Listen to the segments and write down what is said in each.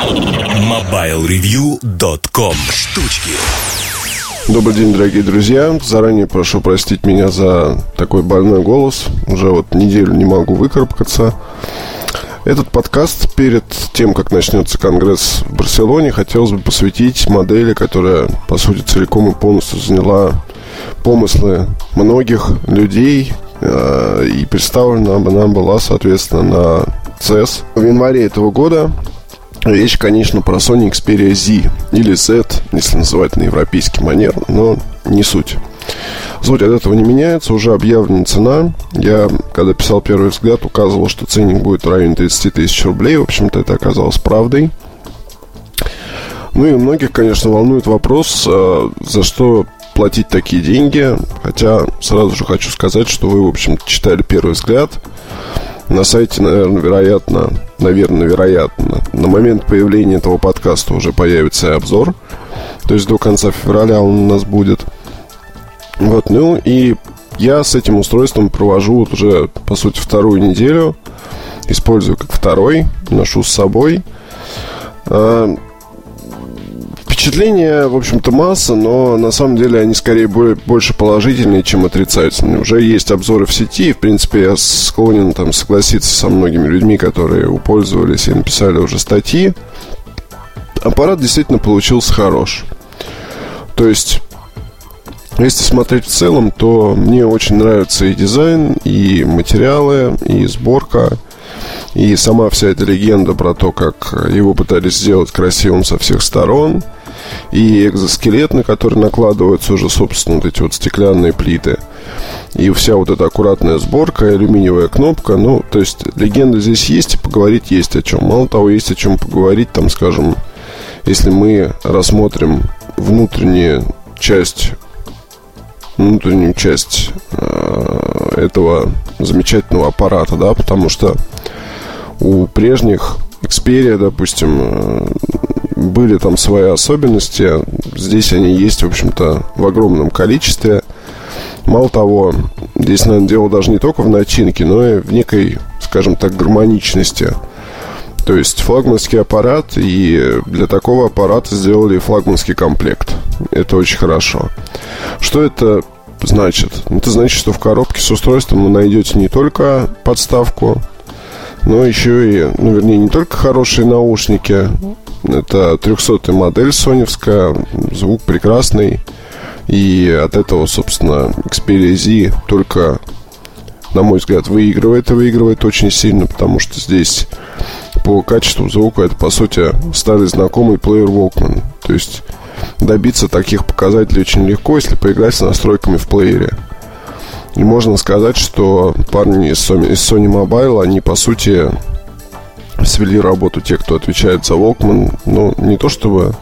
MobileReview.com Штучки Добрый день, дорогие друзья. Заранее прошу простить меня за такой больной голос. Уже вот неделю не могу выкарабкаться. Этот подкаст перед тем, как начнется конгресс в Барселоне, хотелось бы посвятить модели, которая, по сути, целиком и полностью заняла помыслы многих людей, э, и представлена она была, соответственно, на CES в январе этого года. Речь, конечно, про Sony Xperia Z или Z, если называть на европейский манер, но не суть. Суть от этого не меняется, уже объявлена цена. Я, когда писал первый взгляд, указывал, что ценник будет в районе 30 тысяч рублей. В общем-то, это оказалось правдой. Ну и многих, конечно, волнует вопрос, а, за что платить такие деньги. Хотя сразу же хочу сказать, что вы, в общем читали первый взгляд. На сайте, наверное, вероятно, наверное, вероятно, на момент появления этого подкаста уже появится обзор. То есть до конца февраля он у нас будет. Вот, ну и я с этим устройством провожу вот уже, по сути, вторую неделю. Использую как второй, ношу с собой. Впечатления, в общем-то, масса, но на самом деле они скорее более, больше положительные, чем отрицательные. Уже есть обзоры в сети, и, в принципе, я склонен там согласиться со многими людьми, которые упользовались и написали уже статьи. Аппарат действительно получился хорош. То есть, если смотреть в целом, то мне очень нравится и дизайн, и материалы, и сборка, и сама вся эта легенда про то, как его пытались сделать красивым со всех сторон – и экзоскелет, на который накладываются уже, собственно, вот эти вот стеклянные плиты. И вся вот эта аккуратная сборка, алюминиевая кнопка. Ну, то есть легенда здесь есть, и поговорить есть о чем. Мало того, есть о чем поговорить, там, скажем, если мы рассмотрим внутреннюю часть внутреннюю часть э, этого замечательного аппарата, да, потому что у прежних Xperia, допустим, э, были там свои особенности. Здесь они есть, в общем-то, в огромном количестве. Мало того, здесь, наверное, дело даже не только в начинке, но и в некой, скажем так, гармоничности. То есть флагманский аппарат, и для такого аппарата сделали флагманский комплект. Это очень хорошо. Что это значит? Это значит, что в коробке с устройством вы найдете не только подставку, но еще и, ну, вернее, не только хорошие наушники, это 300 модель соневская, звук прекрасный. И от этого, собственно, Xperia Z только, на мой взгляд, выигрывает и выигрывает очень сильно, потому что здесь по качеству звука это, по сути, старый знакомый плеер Walkman. То есть добиться таких показателей очень легко, если поиграть с настройками в плеере. И можно сказать, что парни из Sony, Mobile, они, по сути, свели работу те, кто отвечает за Walkman. Ну, не то чтобы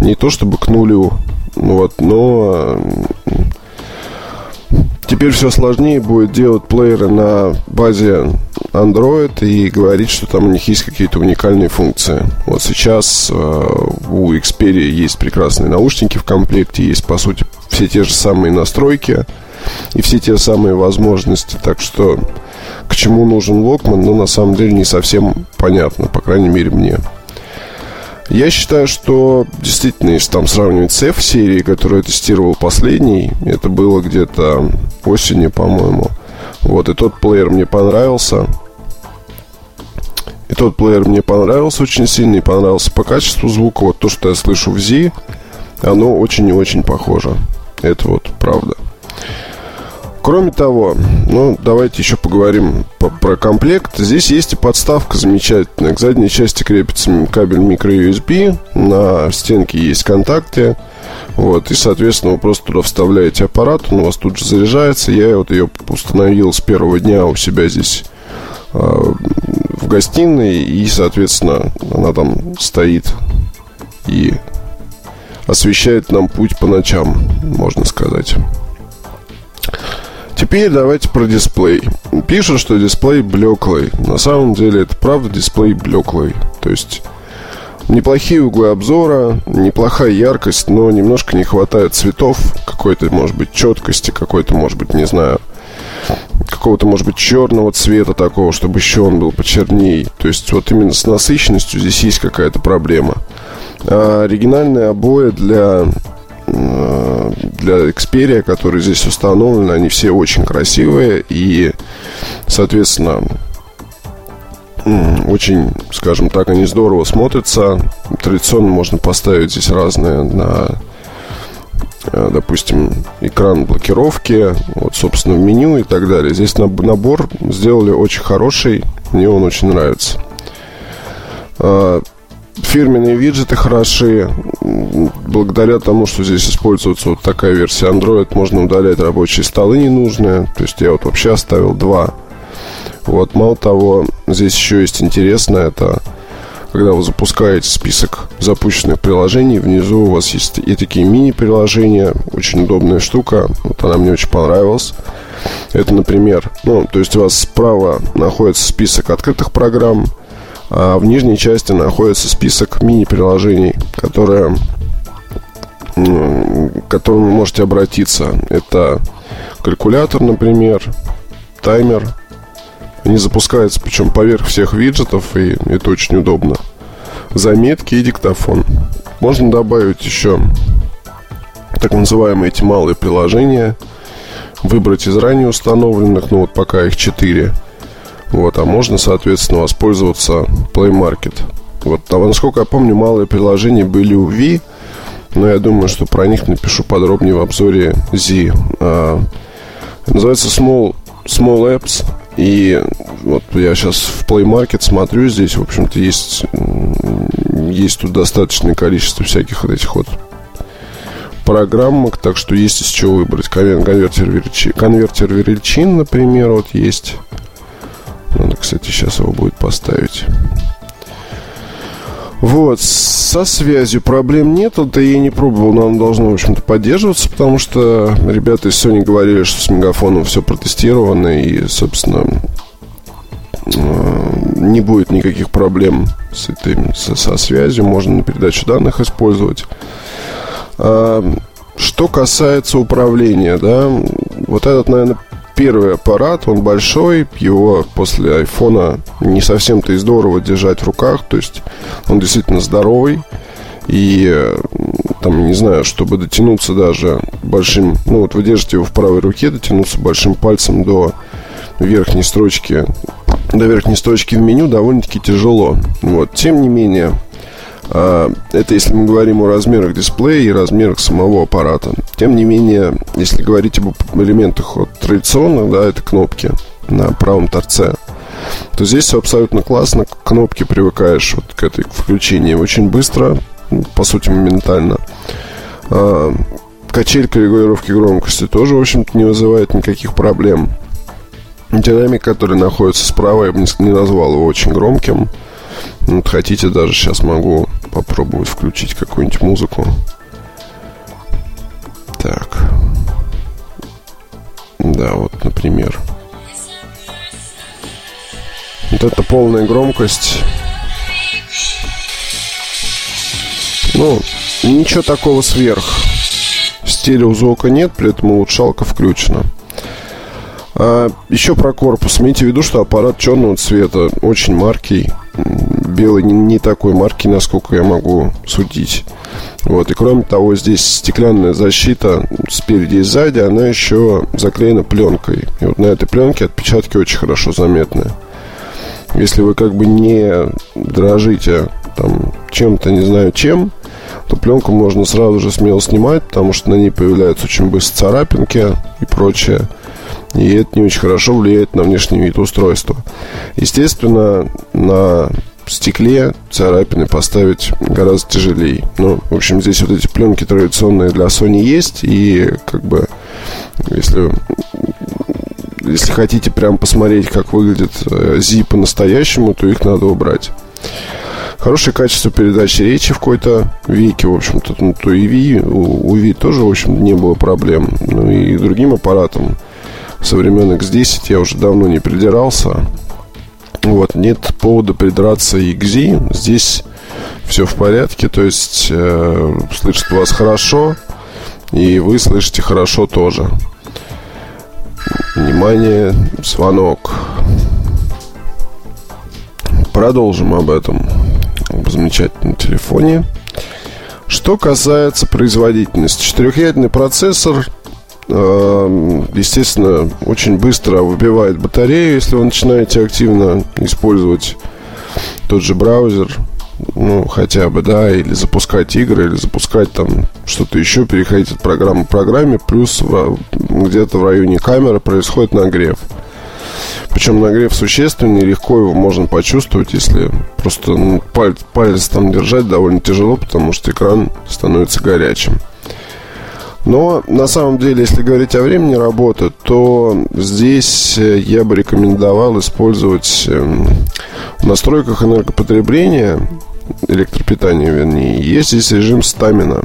не то чтобы к нулю, ну вот, но теперь все сложнее будет делать плееры на базе Android и говорить, что там у них есть какие-то уникальные функции. Вот сейчас э, у Xperia есть прекрасные наушники в комплекте, есть, по сути, все те же самые настройки и все те самые возможности. Так что к чему нужен Walkman, ну, на самом деле не совсем понятно, по крайней мере, мне. Я считаю, что действительно, если там сравнивать с F-серией, которую я тестировал последний, это было где-то осенью, по-моему. Вот, и тот плеер мне понравился. И тот плеер мне понравился очень сильно, и понравился по качеству звука. Вот то, что я слышу в Z, оно очень и очень похоже. Это вот правда. Кроме того, ну, давайте еще поговорим по про комплект. Здесь есть и подставка замечательная. К задней части крепится кабель micro-USB. На стенке есть контакты. Вот, и, соответственно, вы просто туда вставляете аппарат, он у вас тут же заряжается. Я вот ее установил с первого дня у себя здесь э, в гостиной, и, соответственно, она там стоит и освещает нам путь по ночам, можно сказать. Теперь давайте про дисплей. Пишут, что дисплей блеклый. На самом деле это правда дисплей блеклый. То есть неплохие углы обзора, неплохая яркость, но немножко не хватает цветов, какой-то, может быть, четкости, какой-то, может быть, не знаю, какого-то, может быть, черного цвета такого, чтобы еще он был почерней. То есть вот именно с насыщенностью здесь есть какая-то проблема. А оригинальные обои для для Xperia, которые здесь установлены, они все очень красивые и, соответственно, очень, скажем так, они здорово смотрятся. Традиционно можно поставить здесь разные на э, допустим, экран блокировки, вот, собственно, меню и так далее. Здесь набор сделали очень хороший, мне он очень нравится. Фирменные виджеты хороши. Благодаря тому, что здесь используется вот такая версия Android, можно удалять рабочие столы ненужные. То есть я вот вообще оставил два вот, мало того, здесь еще есть интересное, это когда вы запускаете список запущенных приложений, внизу у вас есть и такие мини-приложения, очень удобная штука, вот она мне очень понравилась. Это, например, ну, то есть у вас справа находится список открытых программ, в нижней части находится список мини-приложений, которые, к которым вы можете обратиться. Это калькулятор, например, таймер, они запускаются, причем поверх всех виджетов, и это очень удобно. Заметки и диктофон. Можно добавить еще так называемые эти малые приложения, выбрать из ранее установленных, ну вот пока их 4. Вот, а можно, соответственно, воспользоваться Play Market. Вот, а насколько я помню, малые приложения были у V, но я думаю, что про них напишу подробнее в обзоре Z. А, называется Small, Small Apps. И вот я сейчас в Play Market смотрю, здесь, в общем-то, есть, есть тут достаточное количество всяких вот этих вот программок, так что есть из чего выбрать. Конвертер, величин, конвертер величин, например, вот есть. Кстати, сейчас его будет поставить. Вот, со связью проблем нет, да я не пробовал, но оно должно, в общем-то, поддерживаться, потому что ребята из Sony говорили, что с мегафоном все протестировано, и, собственно, э, не будет никаких проблем с этой, со, со связью, можно на передачу данных использовать. А, что касается управления, да, вот этот, наверное, первый аппарат, он большой, его после айфона не совсем-то и здорово держать в руках, то есть он действительно здоровый. И там, не знаю, чтобы дотянуться даже большим, ну вот вы держите его в правой руке, дотянуться большим пальцем до верхней строчки, до верхней строчки в меню довольно-таки тяжело. Вот, тем не менее, это если мы говорим о размерах дисплея и размерах самого аппарата. Тем не менее, если говорить об элементах вот, традиционных, да, это кнопки на правом торце, то здесь все абсолютно классно. К кнопке привыкаешь вот к этой включению очень быстро, по сути, моментально. А, качелька регулировки громкости тоже, в общем-то, не вызывает никаких проблем. Динамик, который находится справа, я бы не назвал его очень громким. Вот хотите, даже сейчас могу попробовать включить какую-нибудь музыку. Так. Да, вот, например. Вот это полная громкость. Ну, ничего такого сверх. Стереозвука нет, при этом улучшалка включена. А, еще про корпус. Имейте в виду, что аппарат черного цвета, очень маркий. Белый не, такой марки, насколько я могу судить. Вот. И кроме того, здесь стеклянная защита спереди и сзади, она еще заклеена пленкой. И вот на этой пленке отпечатки очень хорошо заметны. Если вы как бы не дрожите там чем-то, не знаю чем, то пленку можно сразу же смело снимать, потому что на ней появляются очень быстро царапинки и прочее. И это не очень хорошо влияет на внешний вид устройства. Естественно, на стекле царапины поставить гораздо тяжелее. Ну, в общем, здесь вот эти пленки традиционные для Sony есть. И как бы, если если хотите прям посмотреть, как выглядит э, по-настоящему, то их надо убрать. Хорошее качество передачи речи в какой-то веке, в общем-то. Ну, то и V, у, у V тоже, в общем не было проблем. Ну и другим аппаратам со времен X10 я уже давно не придирался. Вот, нет повода придраться и к Z. Здесь все в порядке, то есть э, слышит вас хорошо, и вы слышите хорошо тоже. Внимание, звонок. Продолжим об этом в замечательном телефоне. Что касается производительности. Четырехъядерный процессор, естественно, очень быстро выбивает батарею, если вы начинаете активно использовать тот же браузер, ну, хотя бы, да, или запускать игры, или запускать там что-то еще, переходить от программы к программе, плюс где-то в районе камеры происходит нагрев. Причем нагрев существенный, легко его можно почувствовать, если просто ну, палец, палец там держать довольно тяжело, потому что экран становится горячим. Но на самом деле, если говорить о времени работы, то здесь э, я бы рекомендовал использовать эм, в настройках энергопотребления, электропитания вернее, есть здесь режим стамина.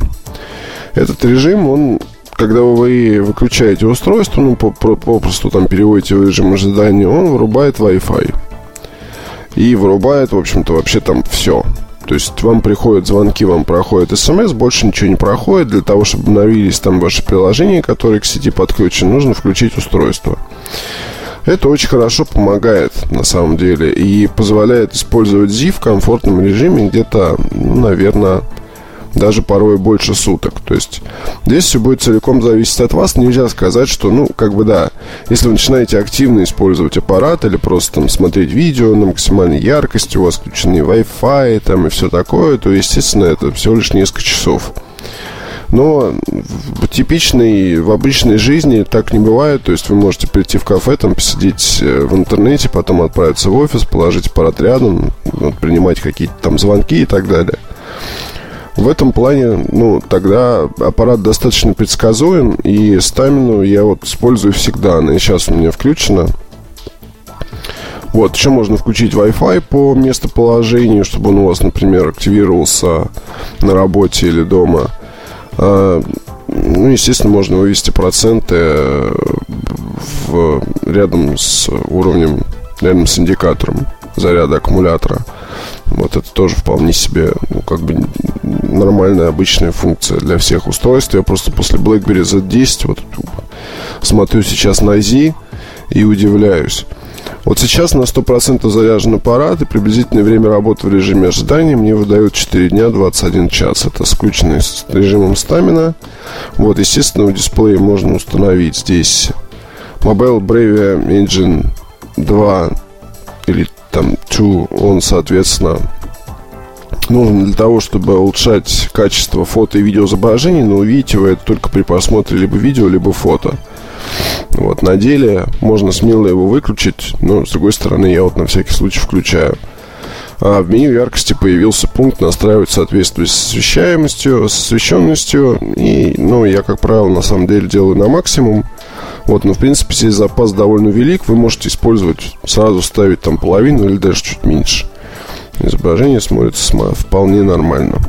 Этот режим, он когда вы выключаете устройство, ну, попросту там переводите в режим ожидания, он вырубает Wi-Fi. И вырубает, в общем-то, вообще там все. То есть вам приходят звонки, вам проходит смс, больше ничего не проходит. Для того, чтобы обновились там ваши приложения, которые к сети подключены, нужно включить устройство. Это очень хорошо помогает на самом деле и позволяет использовать ZIF в комфортном режиме где-то, ну, наверное, даже порой больше суток. То есть здесь все будет целиком зависеть от вас. Нельзя сказать, что, ну, как бы да, если вы начинаете активно использовать аппарат или просто там смотреть видео на максимальной яркости, у вас включены Wi-Fi там и все такое, то, естественно, это всего лишь несколько часов. Но в типичной, в обычной жизни так не бывает. То есть вы можете прийти в кафе, там посидеть э, в интернете, потом отправиться в офис, положить аппарат рядом, вот, принимать какие-то там звонки и так далее. В этом плане, ну, тогда аппарат достаточно предсказуем, и стамину я вот использую всегда. Она сейчас у меня включена. Вот, еще можно включить Wi-Fi по местоположению, чтобы он у вас, например, активировался на работе или дома. А, ну, естественно, можно вывести проценты в, рядом с уровнем, рядом с индикатором заряда аккумулятора. Вот это тоже вполне себе, ну, как бы нормальная, обычная функция для всех устройств. Я просто после BlackBerry Z10 вот смотрю сейчас на Z и удивляюсь. Вот сейчас на 100% заряжен аппарат, и приблизительное время работы в режиме ожидания мне выдают 4 дня 21 час. Это включенный с режимом стамина. Вот, естественно, в дисплее можно установить здесь Mobile Bravia Engine 2 или там 2, он, соответственно, нужен для того, чтобы улучшать качество фото и видеоизображений, но увидите вы это только при просмотре либо видео, либо фото. Вот, на деле можно смело его выключить, но с другой стороны я вот на всякий случай включаю. А в меню яркости появился пункт настраивать соответствие с освещаемостью, с освещенностью. И, ну, я, как правило, на самом деле делаю на максимум. Вот, но в принципе здесь запас довольно велик. Вы можете использовать, сразу ставить там половину или даже чуть меньше. Изображение смотрится вполне нормально.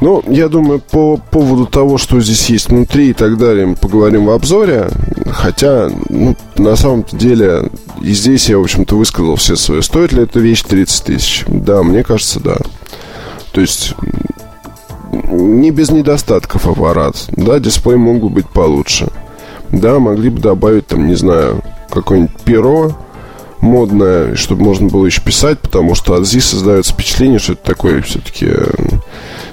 Ну, я думаю, по поводу того, что здесь есть внутри и так далее, мы поговорим в обзоре. Хотя, ну, на самом деле, и здесь я, в общем-то, высказал все свои. Стоит ли эта вещь 30 тысяч? Да, мне кажется, да. То есть, не без недостатков аппарат. Да, дисплей мог бы быть получше. Да, могли бы добавить, там, не знаю, какое-нибудь перо модное, чтобы можно было еще писать, потому что от ZI создается впечатление, что это такой все-таки э,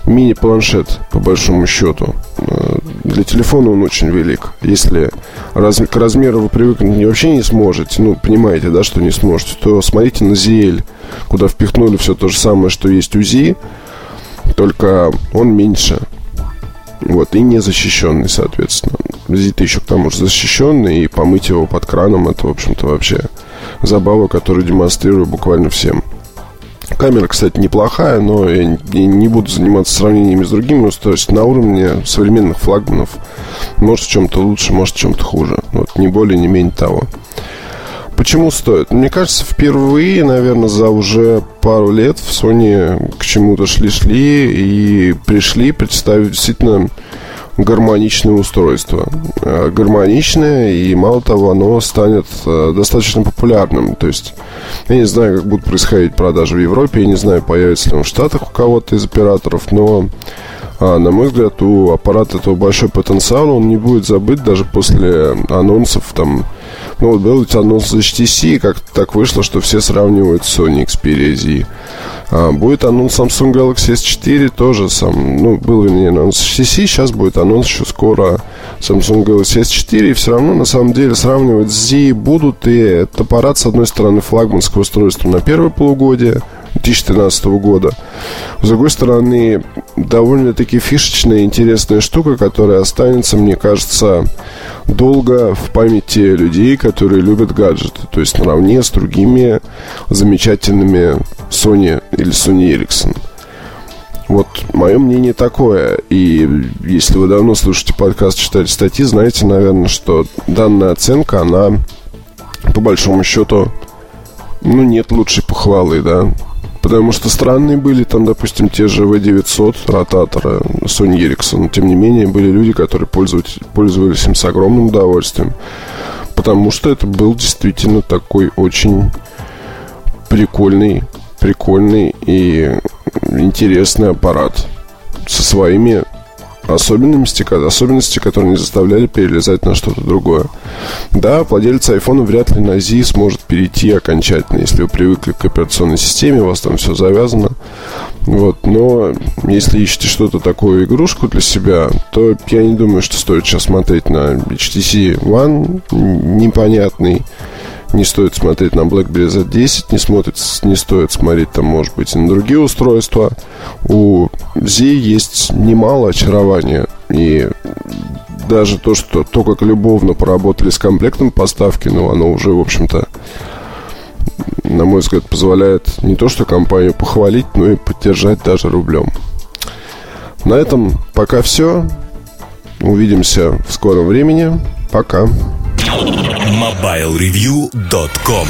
мини-планшет, по большому счету. Э, для телефона он очень велик. Если раз, к размеру вы привыкнуть вообще не сможете, ну, понимаете, да, что не сможете, то смотрите на ZL, куда впихнули все то же самое, что есть у Z, только он меньше. Вот, и не защищенный, соответственно. Z еще к тому же защищенный, и помыть его под краном, это, в общем-то, вообще забава, которую демонстрирую буквально всем. Камера, кстати, неплохая, но я не буду заниматься сравнениями с другими устройствами. На уровне современных флагманов. Может, в чем-то лучше, может, в чем-то хуже. Вот, не более, не менее того. Почему стоит? Мне кажется, впервые, наверное, за уже пару лет в Sony к чему-то шли-шли и пришли представить действительно гармоничное устройство. Э, гармоничное, и мало того, оно станет э, достаточно популярным. То есть, я не знаю, как будут происходить продажи в Европе, я не знаю, появится ли он в Штатах у кого-то из операторов, но А, на мой взгляд, у аппарата этого большой потенциал, он не будет забыт даже после анонсов там... Ну, вот был анонс HTC, как так вышло, что все сравнивают Sony Xperia Z. А, будет анонс Samsung Galaxy S4 тоже сам, ну, был, вернее, анонс HTC, сейчас будет анонс еще скоро Samsung Galaxy S4, и все равно, на самом деле, сравнивать Z будут, и это аппарат, с одной стороны, флагманское устройство на первое полугодие, 2013 года. С другой стороны, довольно-таки фишечная интересная штука, которая останется, мне кажется, долго в памяти людей, которые любят гаджеты. То есть наравне с другими замечательными Sony или Sony Ericsson. Вот мое мнение такое. И если вы давно слушаете подкаст, читаете статьи, знаете, наверное, что данная оценка, она по большому счету, ну, нет лучшей похвалы, да. Потому что странные были там, допустим, те же V900 ротаторы Sony Ericsson. Тем не менее, были люди, которые пользовались, пользовались им с огромным удовольствием. Потому что это был действительно такой очень прикольный, прикольный и интересный аппарат со своими особенности, особенности, которые не заставляли перелезать на что-то другое. Да, владелец iPhone вряд ли на Z сможет перейти окончательно, если вы привыкли к операционной системе, у вас там все завязано. Вот, но если ищете что-то такое, игрушку для себя, то я не думаю, что стоит сейчас смотреть на HTC One непонятный не стоит смотреть на BlackBerry Z10, не, смотрит, не стоит смотреть там, может быть, и на другие устройства. У Z есть немало очарования. И даже то, что то, как любовно поработали с комплектом поставки, ну, оно уже, в общем-то, на мой взгляд, позволяет не то, что компанию похвалить, но и поддержать даже рублем. На этом пока все. Увидимся в скором времени. Пока. MobileReview.com